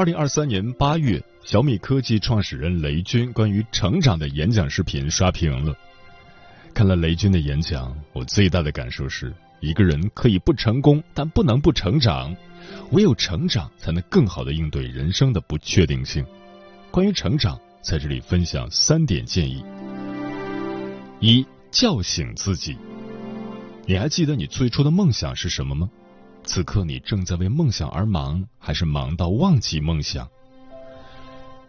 二零二三年八月，小米科技创始人雷军关于成长的演讲视频刷屏了。看了雷军的演讲，我最大的感受是：一个人可以不成功，但不能不成长。唯有成长，才能更好的应对人生的不确定性。关于成长，在这里分享三点建议：一、叫醒自己。你还记得你最初的梦想是什么吗？此刻你正在为梦想而忙，还是忙到忘记梦想？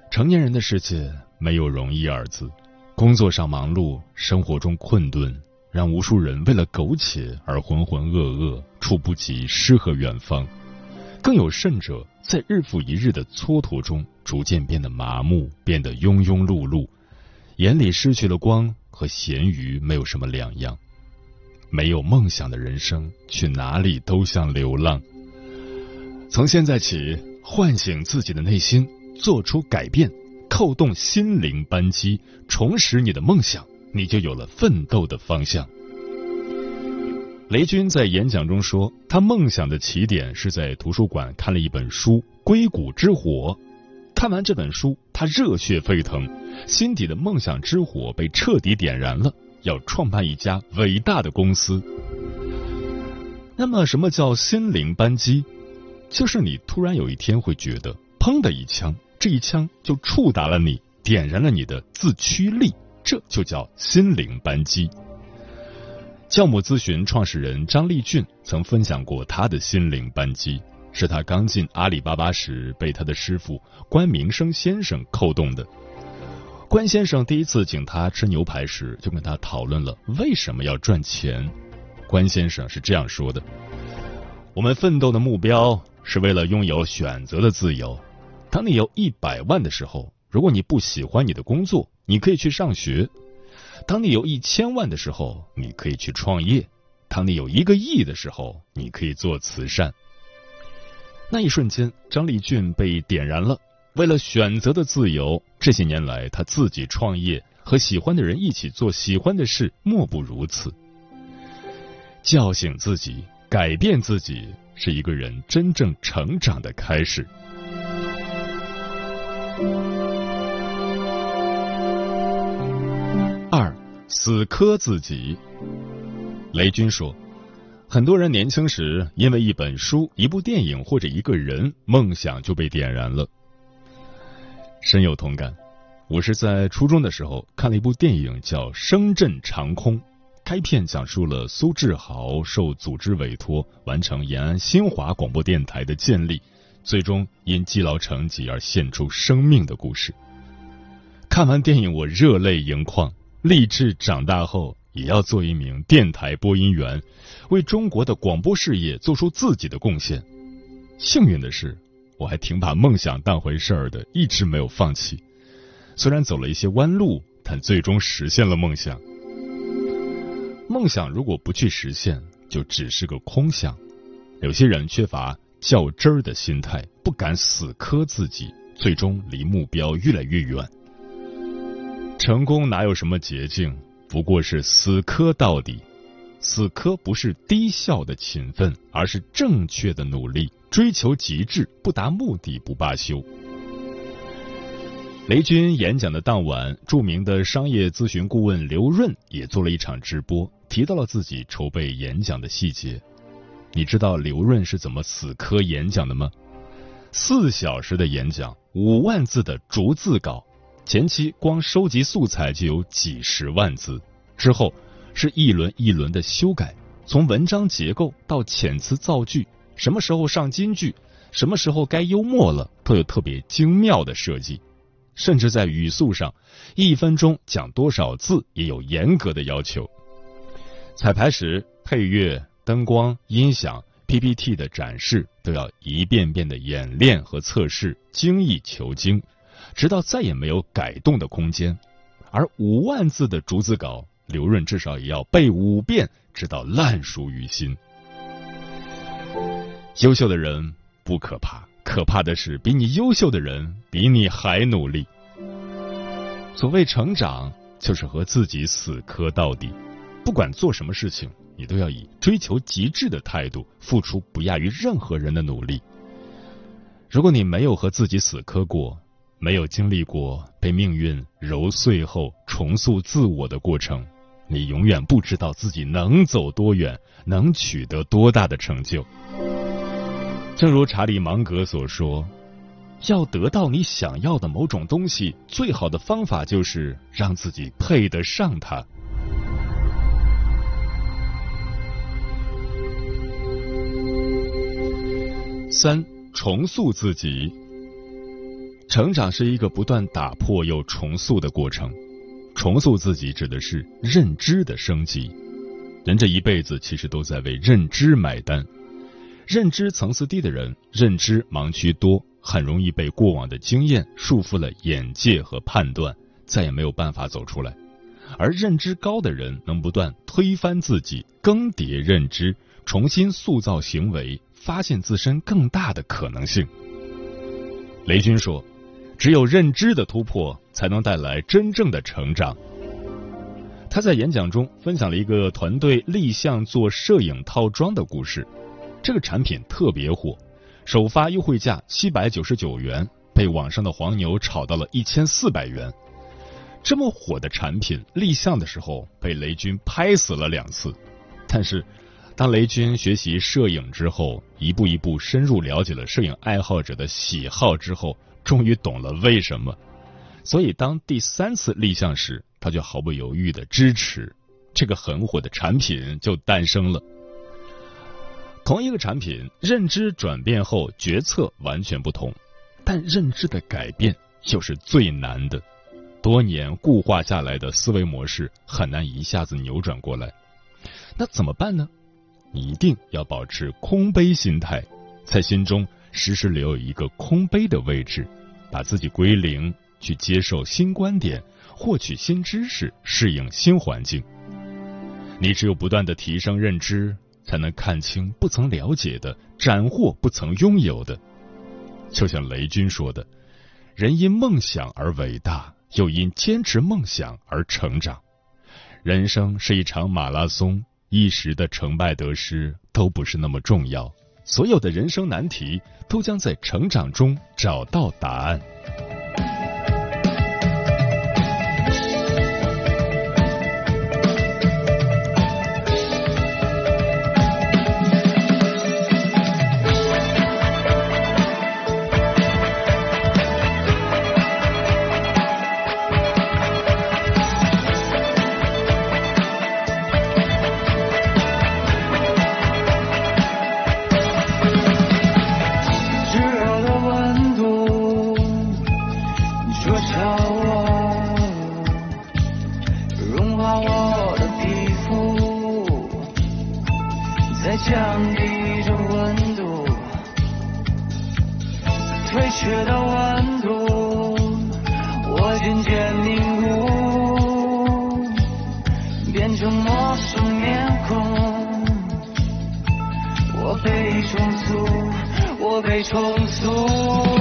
成年人的世界没有容易二字，工作上忙碌，生活中困顿，让无数人为了苟且而浑浑噩噩，触不及诗和远方。更有甚者，在日复一日的蹉跎中，逐渐变得麻木，变得庸庸碌碌，眼里失去了光，和咸鱼没有什么两样。没有梦想的人生，去哪里都像流浪。从现在起，唤醒自己的内心，做出改变，扣动心灵扳机，重拾你的梦想，你就有了奋斗的方向。雷军在演讲中说，他梦想的起点是在图书馆看了一本书《硅谷之火》，看完这本书，他热血沸腾，心底的梦想之火被彻底点燃了。要创办一家伟大的公司，那么什么叫心灵扳机？就是你突然有一天会觉得，砰的一枪，这一枪就触达了你，点燃了你的自驱力，这就叫心灵扳机。教母咨询创始人张立俊曾分享过他的心灵扳机，是他刚进阿里巴巴时被他的师傅关明生先生扣动的。关先生第一次请他吃牛排时，就跟他讨论了为什么要赚钱。关先生是这样说的：“我们奋斗的目标是为了拥有选择的自由。当你有一百万的时候，如果你不喜欢你的工作，你可以去上学；当你有一千万的时候，你可以去创业；当你有一个亿的时候，你可以做慈善。”那一瞬间，张立俊被点燃了。为了选择的自由，这些年来他自己创业，和喜欢的人一起做喜欢的事，莫不如此。叫醒自己，改变自己，是一个人真正成长的开始。二，死磕自己。雷军说，很多人年轻时因为一本书、一部电影或者一个人，梦想就被点燃了。深有同感。我是在初中的时候看了一部电影，叫《深圳长空》。该片讲述了苏志豪受组织委托完成延安新华广播电台的建立，最终因积劳成疾而献出生命的故事。看完电影，我热泪盈眶，立志长大后也要做一名电台播音员，为中国的广播事业做出自己的贡献。幸运的是。我还挺把梦想当回事儿的，一直没有放弃。虽然走了一些弯路，但最终实现了梦想。梦想如果不去实现，就只是个空想。有些人缺乏较真儿的心态，不敢死磕自己，最终离目标越来越远。成功哪有什么捷径？不过是死磕到底。死磕不是低效的勤奋，而是正确的努力。追求极致，不达目的不罢休。雷军演讲的当晚，著名的商业咨询顾问刘润也做了一场直播，提到了自己筹备演讲的细节。你知道刘润是怎么死磕演讲的吗？四小时的演讲，五万字的逐字稿，前期光收集素材就有几十万字，之后是一轮一轮的修改，从文章结构到遣词造句，什么时候上金句，什么时候该幽默了，都有特别精妙的设计，甚至在语速上，一分钟讲多少字也有严格的要求。彩排时配乐。灯光、音响、PPT 的展示都要一遍遍的演练和测试，精益求精，直到再也没有改动的空间。而五万字的逐字稿，刘润至少也要背五遍，直到烂熟于心。优秀的人不可怕，可怕的是比你优秀的人比你还努力。所谓成长，就是和自己死磕到底，不管做什么事情。你都要以追求极致的态度，付出不亚于任何人的努力。如果你没有和自己死磕过，没有经历过被命运揉碎后重塑自我的过程，你永远不知道自己能走多远，能取得多大的成就。正如查理芒格所说：“要得到你想要的某种东西，最好的方法就是让自己配得上它。”三重塑自己，成长是一个不断打破又重塑的过程。重塑自己指的是认知的升级。人这一辈子其实都在为认知买单。认知层次低的人，认知盲区多，很容易被过往的经验束缚了眼界和判断，再也没有办法走出来。而认知高的人，能不断推翻自己，更迭认知，重新塑造行为。发现自身更大的可能性。雷军说：“只有认知的突破，才能带来真正的成长。”他在演讲中分享了一个团队立项做摄影套装的故事。这个产品特别火，首发优惠价七百九十九元，被网上的黄牛炒到了一千四百元。这么火的产品立项的时候，被雷军拍死了两次，但是。当雷军学习摄影之后，一步一步深入了解了摄影爱好者的喜好之后，终于懂了为什么。所以，当第三次立项时，他就毫不犹豫的支持这个很火的产品就诞生了。同一个产品，认知转变后决策完全不同，但认知的改变又是最难的。多年固化下来的思维模式很难一下子扭转过来，那怎么办呢？你一定要保持空杯心态，在心中时时留有一个空杯的位置，把自己归零，去接受新观点，获取新知识，适应新环境。你只有不断的提升认知，才能看清不曾了解的，斩获不曾拥有的。就像雷军说的：“人因梦想而伟大，又因坚持梦想而成长。人生是一场马拉松。”一时的成败得失都不是那么重要，所有的人生难题都将在成长中找到答案。却的温度我渐渐凝固变成陌生面孔。我被重塑我被重塑。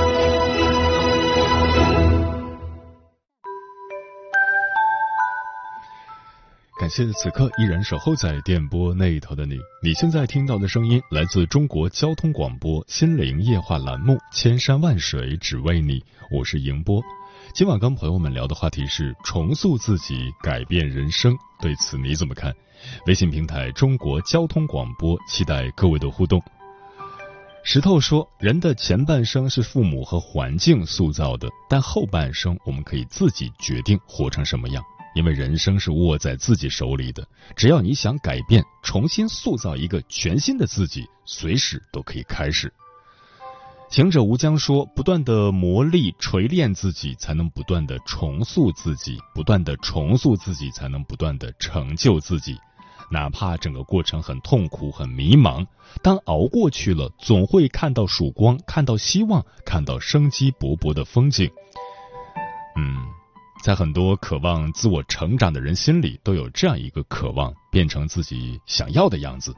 感谢此刻依然守候在电波那一头的你。你现在听到的声音来自中国交通广播心灵夜话栏目《千山万水只为你》，我是迎波。今晚跟朋友们聊的话题是重塑自己，改变人生。对此你怎么看？微信平台中国交通广播，期待各位的互动。石头说，人的前半生是父母和环境塑造的，但后半生我们可以自己决定活成什么样。因为人生是握在自己手里的，只要你想改变，重新塑造一个全新的自己，随时都可以开始。行者无疆说：“不断的磨砺、锤炼自己，才能不断的重塑自己；不断的重塑自己，才能不断的成就自己。哪怕整个过程很痛苦、很迷茫，当熬过去了，总会看到曙光，看到希望，看到生机勃勃的风景。”嗯。在很多渴望自我成长的人心里，都有这样一个渴望，变成自己想要的样子。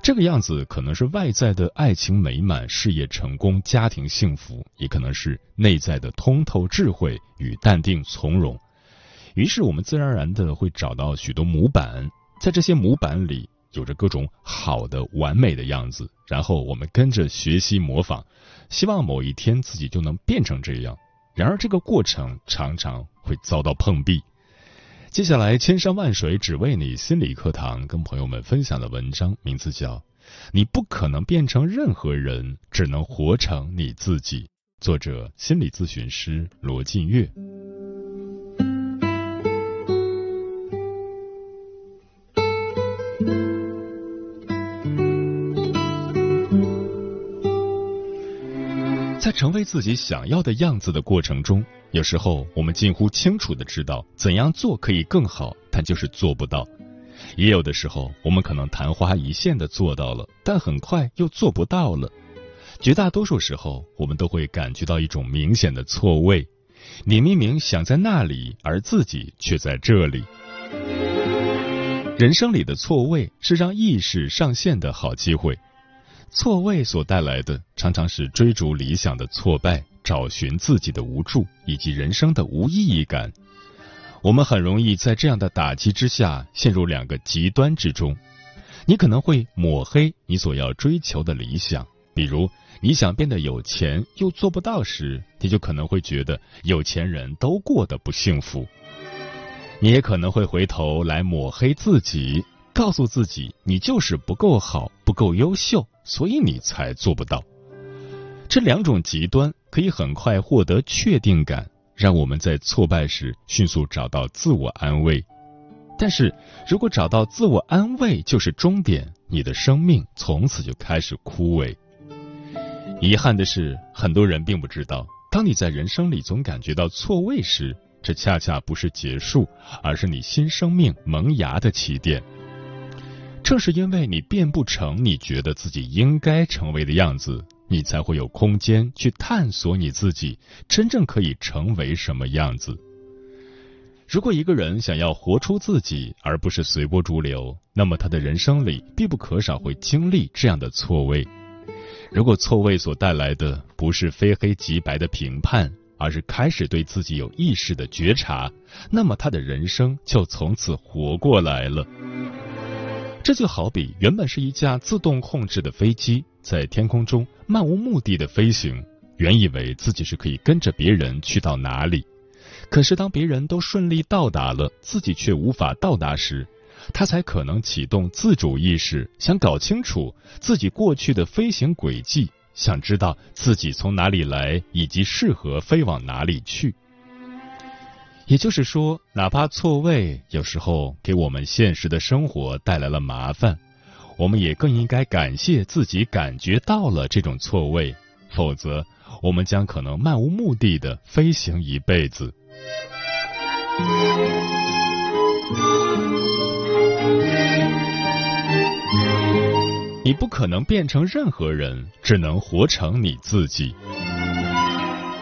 这个样子可能是外在的爱情美满、事业成功、家庭幸福，也可能是内在的通透智慧与淡定从容。于是，我们自然而然的会找到许多模板，在这些模板里有着各种好的、完美的样子，然后我们跟着学习模仿，希望某一天自己就能变成这样。然而，这个过程常常会遭到碰壁。接下来，千山万水只为你心理课堂跟朋友们分享的文章，名字叫《你不可能变成任何人，只能活成你自己》，作者心理咨询师罗晋月。成为自己想要的样子的过程中，有时候我们近乎清楚的知道怎样做可以更好，但就是做不到；也有的时候，我们可能昙花一现的做到了，但很快又做不到了。绝大多数时候，我们都会感觉到一种明显的错位：你明明想在那里，而自己却在这里。人生里的错位是让意识上线的好机会。错位所带来的，常常是追逐理想的挫败，找寻自己的无助，以及人生的无意义感。我们很容易在这样的打击之下，陷入两个极端之中。你可能会抹黑你所要追求的理想，比如，你想变得有钱又做不到时，你就可能会觉得有钱人都过得不幸福。你也可能会回头来抹黑自己，告诉自己你就是不够好、不够优秀，所以你才做不到。这两种极端可以很快获得确定感，让我们在挫败时迅速找到自我安慰。但是如果找到自我安慰就是终点，你的生命从此就开始枯萎。遗憾的是，很多人并不知道，当你在人生里总感觉到错位时，这恰恰不是结束，而是你新生命萌芽的起点。正是因为你变不成你觉得自己应该成为的样子，你才会有空间去探索你自己真正可以成为什么样子。如果一个人想要活出自己，而不是随波逐流，那么他的人生里必不可少会经历这样的错位。如果错位所带来的不是非黑即白的评判，而是开始对自己有意识的觉察，那么他的人生就从此活过来了。这就好比原本是一架自动控制的飞机，在天空中漫无目的的飞行，原以为自己是可以跟着别人去到哪里。可是，当别人都顺利到达了，自己却无法到达时，他才可能启动自主意识，想搞清楚自己过去的飞行轨迹，想知道自己从哪里来，以及适合飞往哪里去。也就是说，哪怕错位有时候给我们现实的生活带来了麻烦，我们也更应该感谢自己感觉到了这种错位，否则我们将可能漫无目的的飞行一辈子。你不可能变成任何人，只能活成你自己。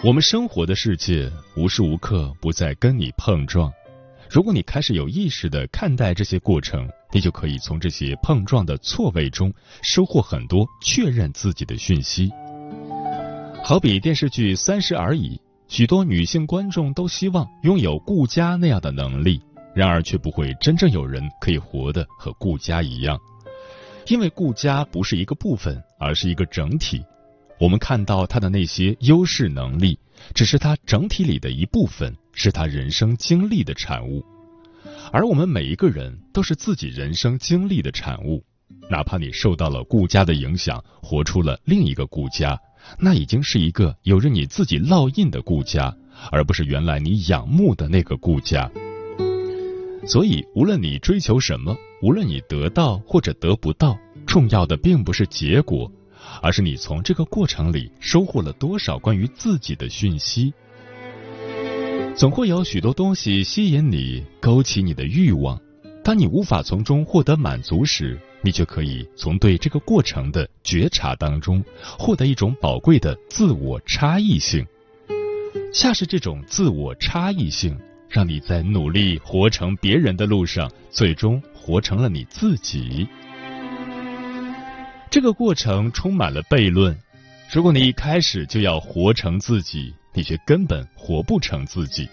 我们生活的世界无时无刻不在跟你碰撞。如果你开始有意识的看待这些过程，你就可以从这些碰撞的错位中收获很多确认自己的讯息。好比电视剧《三十而已》。许多女性观众都希望拥有顾家那样的能力，然而却不会真正有人可以活得和顾家一样，因为顾家不是一个部分，而是一个整体。我们看到他的那些优势能力，只是他整体里的一部分，是他人生经历的产物。而我们每一个人都是自己人生经历的产物，哪怕你受到了顾家的影响，活出了另一个顾家。那已经是一个有着你自己烙印的顾家，而不是原来你仰慕的那个顾家。所以，无论你追求什么，无论你得到或者得不到，重要的并不是结果，而是你从这个过程里收获了多少关于自己的讯息。总会有许多东西吸引你，勾起你的欲望。当你无法从中获得满足时，你就可以从对这个过程的觉察当中获得一种宝贵的自我差异性。恰是这种自我差异性，让你在努力活成别人的路上，最终活成了你自己。这个过程充满了悖论。如果你一开始就要活成自己，你却根本活不成自己。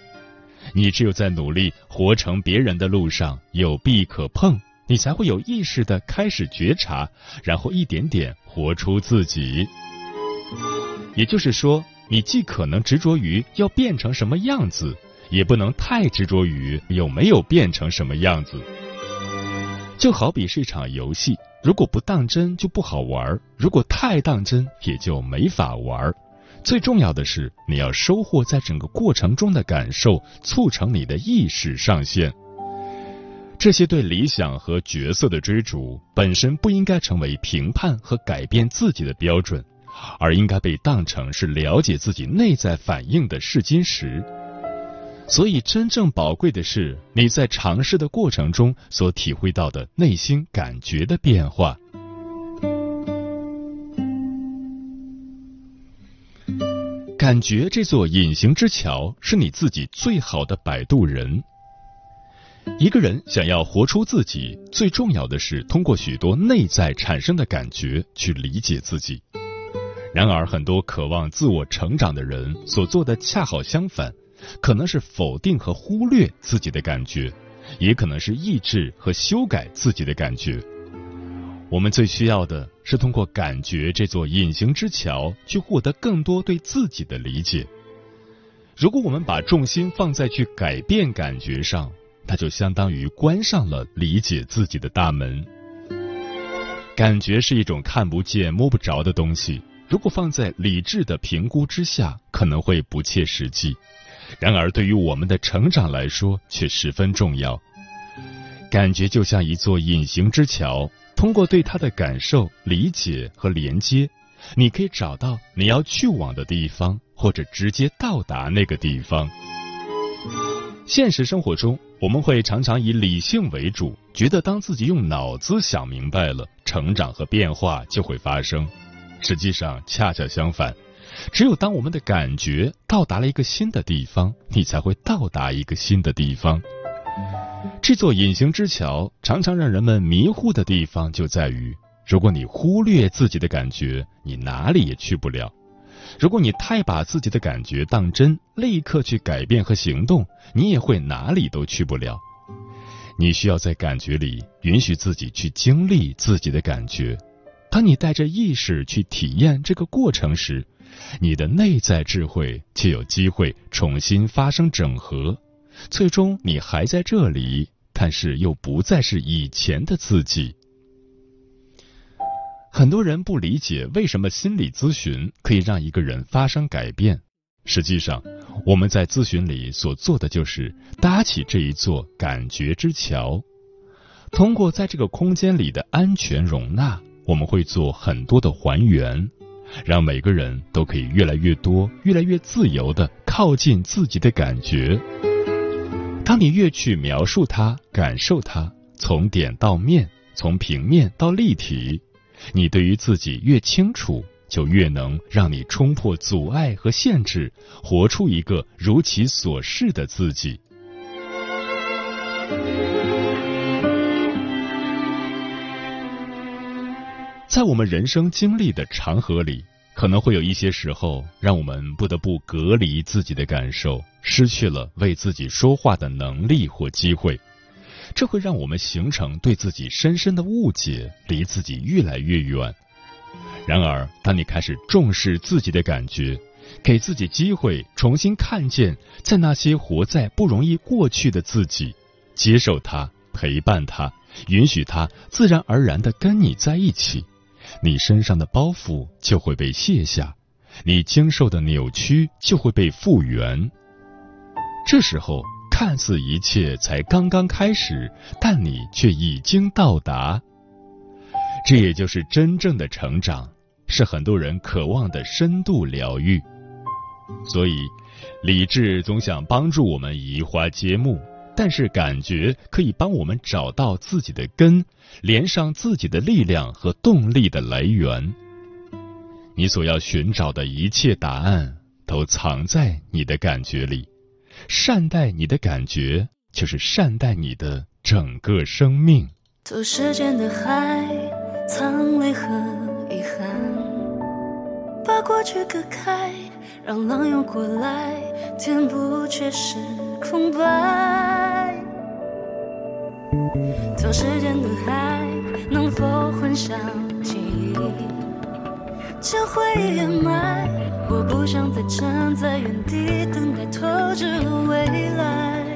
你只有在努力活成别人的路上有壁可碰。你才会有意识的开始觉察，然后一点点活出自己。也就是说，你既可能执着于要变成什么样子，也不能太执着于有没有变成什么样子。就好比是一场游戏，如果不当真就不好玩，如果太当真也就没法玩。最重要的是，你要收获在整个过程中的感受，促成你的意识上线。这些对理想和角色的追逐，本身不应该成为评判和改变自己的标准，而应该被当成是了解自己内在反应的试金石。所以，真正宝贵的是你在尝试的过程中所体会到的内心感觉的变化。感觉这座隐形之桥，是你自己最好的摆渡人。一个人想要活出自己，最重要的是通过许多内在产生的感觉去理解自己。然而，很多渴望自我成长的人所做的恰好相反，可能是否定和忽略自己的感觉，也可能是抑制和修改自己的感觉。我们最需要的是通过感觉这座隐形之桥，去获得更多对自己的理解。如果我们把重心放在去改变感觉上，那就相当于关上了理解自己的大门。感觉是一种看不见、摸不着的东西，如果放在理智的评估之下，可能会不切实际。然而，对于我们的成长来说，却十分重要。感觉就像一座隐形之桥，通过对它的感受、理解和连接，你可以找到你要去往的地方，或者直接到达那个地方。现实生活中，我们会常常以理性为主，觉得当自己用脑子想明白了，成长和变化就会发生。实际上，恰恰相反。只有当我们的感觉到达了一个新的地方，你才会到达一个新的地方。这座隐形之桥常常让人们迷糊的地方就在于：如果你忽略自己的感觉，你哪里也去不了；如果你太把自己的感觉当真，立刻去改变和行动，你也会哪里都去不了。你需要在感觉里允许自己去经历自己的感觉。当你带着意识去体验这个过程时，你的内在智慧就有机会重新发生整合，最终你还在这里，但是又不再是以前的自己。很多人不理解为什么心理咨询可以让一个人发生改变。实际上，我们在咨询里所做的就是搭起这一座感觉之桥，通过在这个空间里的安全容纳，我们会做很多的还原。让每个人都可以越来越多、越来越自由的靠近自己的感觉。当你越去描述它、感受它，从点到面，从平面到立体，你对于自己越清楚，就越能让你冲破阻碍和限制，活出一个如其所示的自己。在我们人生经历的长河里，可能会有一些时候，让我们不得不隔离自己的感受，失去了为自己说话的能力或机会。这会让我们形成对自己深深的误解，离自己越来越远。然而，当你开始重视自己的感觉，给自己机会重新看见，在那些活在不容易过去的自己，接受他，陪伴他，允许他自然而然的跟你在一起。你身上的包袱就会被卸下，你经受的扭曲就会被复原。这时候，看似一切才刚刚开始，但你却已经到达。这也就是真正的成长，是很多人渴望的深度疗愈。所以，理智总想帮助我们移花接木。但是感觉可以帮我们找到自己的根，连上自己的力量和动力的来源。你所要寻找的一切答案都藏在你的感觉里。善待你的感觉，就是善待你的整个生命。做时间的海，藏泪和遗憾，把过去隔开，让浪涌过来，填补缺失空白。做时间的海，能否混淆记忆？将回忆掩埋，我不想再站在原地等待透支了未来。